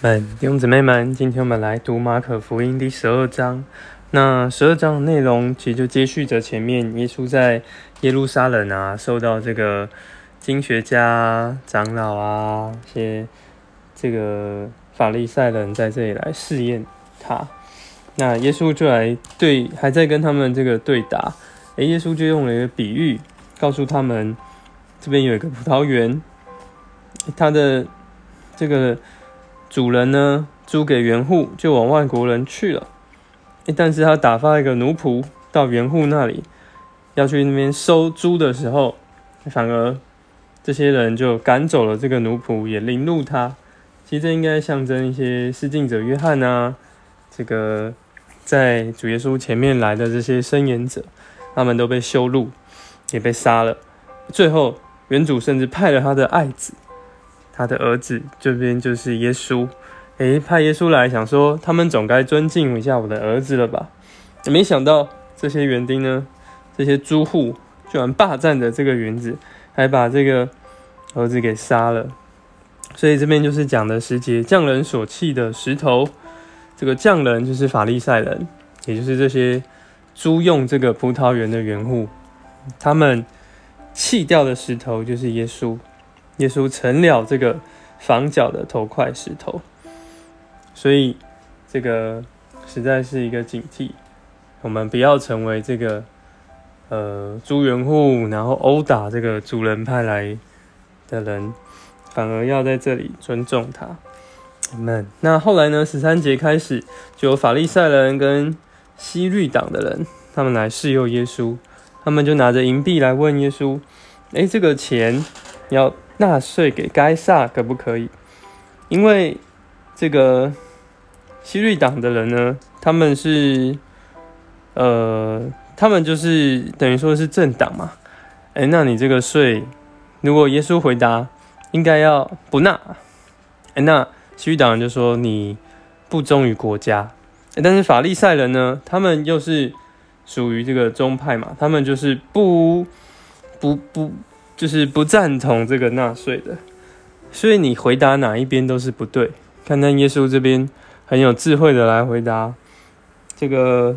们弟兄姊妹们，今天我们来读马可福音第十二章。那十二章的内容其实就接续着前面，耶稣在耶路撒冷啊，受到这个经学家、长老啊、一些这个法利赛人在这里来试验他。那耶稣就来对，还在跟他们这个对答。诶，耶稣就用了一个比喻，告诉他们这边有一个葡萄园，他的这个。主人呢，租给园户，就往外国人去了。但是他打发一个奴仆到园户那里，要去那边收租的时候，反而这些人就赶走了这个奴仆，也凌辱他。其实这应该象征一些施敬者约翰啊，这个在主耶稣前面来的这些伸言者，他们都被羞辱，也被杀了。最后，原主甚至派了他的爱子。他的儿子这边就是耶稣，诶，派耶稣来，想说他们总该尊敬一下我的儿子了吧？没想到这些园丁呢，这些租户居然霸占着这个园子，还把这个儿子给杀了。所以这边就是讲的时节匠人所弃的石头，这个匠人就是法利赛人，也就是这些租用这个葡萄园的园户，他们弃掉的石头就是耶稣。耶稣成了这个房角的头块石头，所以这个实在是一个警惕，我们不要成为这个呃租园户，然后殴打这个主人派来的人，反而要在这里尊重他。们那后来呢？十三节开始就有法利赛人跟西律党的人，他们来试诱耶稣，他们就拿着银币来问耶稣：“哎，这个钱要？”纳税给该撒可不可以？因为这个西律党的人呢，他们是呃，他们就是等于说是政党嘛。哎，那你这个税，如果耶稣回答应该要不纳，哎，那西律党人就说你不忠于国家。但是法利赛人呢，他们又是属于这个宗派嘛，他们就是不不不。就是不赞同这个纳税的，所以你回答哪一边都是不对。看看耶稣这边很有智慧的来回答，这个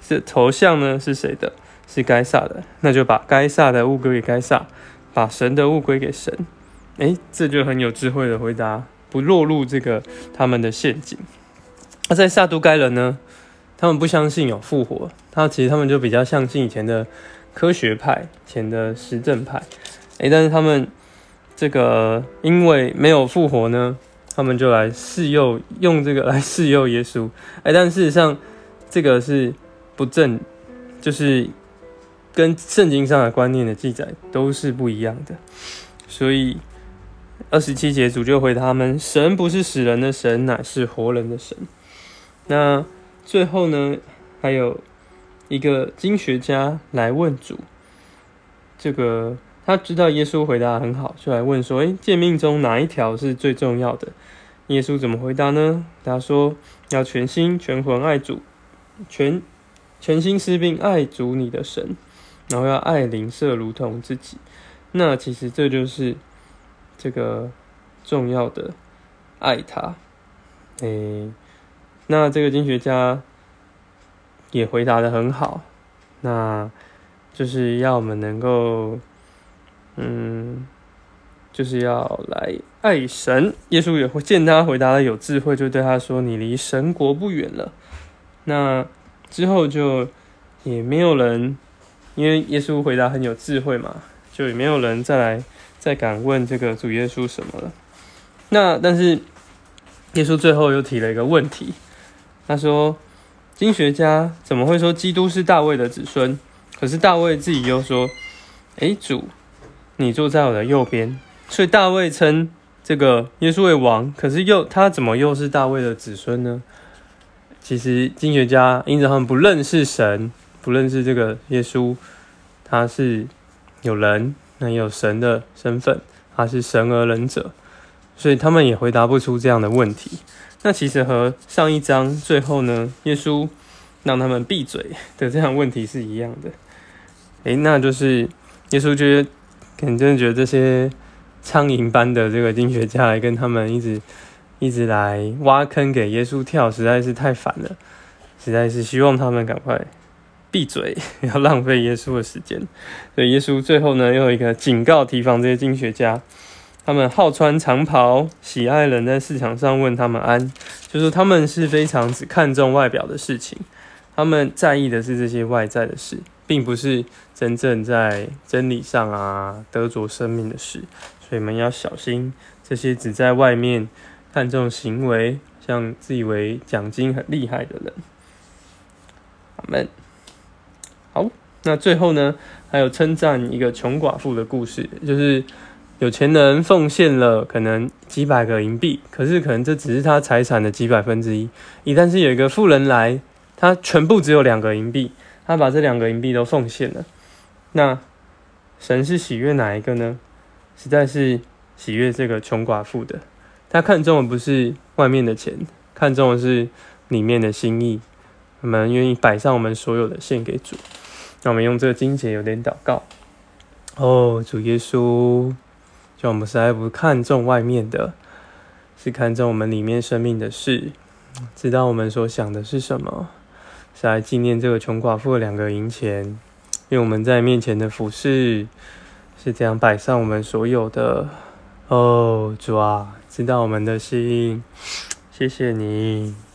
是头像呢是谁的？是该撒的，那就把该撒的物归给该撒，把神的物归给神。诶，这就很有智慧的回答，不落入这个他们的陷阱。那在撒都该人呢？他们不相信有复活，他其实他们就比较相信以前的。科学派前的实证派，哎，但是他们这个因为没有复活呢，他们就来试诱，用这个 来试诱耶稣，哎，但事实上这个是不正，就是跟圣经上的观念的记载都是不一样的，所以二十七节主就回他们：神不是死人的神，乃是活人的神。那最后呢，还有。一个经学家来问主，这个他知道耶稣回答很好，就来问说：“诶，诫命中哪一条是最重要的？”耶稣怎么回答呢？他说：“要全心全魂爱主，全全心施并爱主你的神，然后要爱邻舍如同自己。”那其实这就是这个重要的爱他。诶，那这个经学家。也回答的很好，那就是要我们能够，嗯，就是要来爱神。耶稣也会见他回答的有智慧，就对他说：“你离神国不远了。”那之后就也没有人，因为耶稣回答很有智慧嘛，就也没有人再来再敢问这个主耶稣什么了。那但是耶稣最后又提了一个问题，他说。经学家怎么会说基督是大卫的子孙？可是大卫自己又说：“哎，主，你坐在我的右边。”所以大卫称这个耶稣为王，可是又他怎么又是大卫的子孙呢？其实经学家因着他们不认识神，不认识这个耶稣，他是有人，那有神的身份，他是神而人者，所以他们也回答不出这样的问题。那其实和上一章最后呢，耶稣让他们闭嘴的这样问题是一样的。诶，那就是耶稣觉得，可能真的觉得这些苍蝇般的这个经学家来跟他们一直一直来挖坑给耶稣跳，实在是太烦了。实在是希望他们赶快闭嘴，要浪费耶稣的时间。所以耶稣最后呢，又有一个警告，提防这些经学家。他们好穿长袍，喜爱人在市场上问他们安，就是他们是非常只看重外表的事情，他们在意的是这些外在的事，并不是真正在真理上啊得着生命的事。所以我们要小心这些只在外面看重行为，像自以为奖金很厉害的人。阿门。好，那最后呢，还有称赞一个穷寡妇的故事，就是。有钱人奉献了可能几百个银币，可是可能这只是他财产的几百分之一。一旦是有一个富人来，他全部只有两个银币，他把这两个银币都奉献了。那神是喜悦哪一个呢？实在是喜悦这个穷寡妇的。他看中的不是外面的钱，看中的是里面的心意。我们愿意摆上我们所有的献给主。那我们用这个金节有点祷告。哦，主耶稣。就我们实在不看重外面的，是看重我们里面生命的事，知道我们所想的是什么，是来纪念这个穷寡妇的两个银钱，因为我们在面前的服饰是这样摆上我们所有的。哦，主啊，知道我们的心，谢谢你。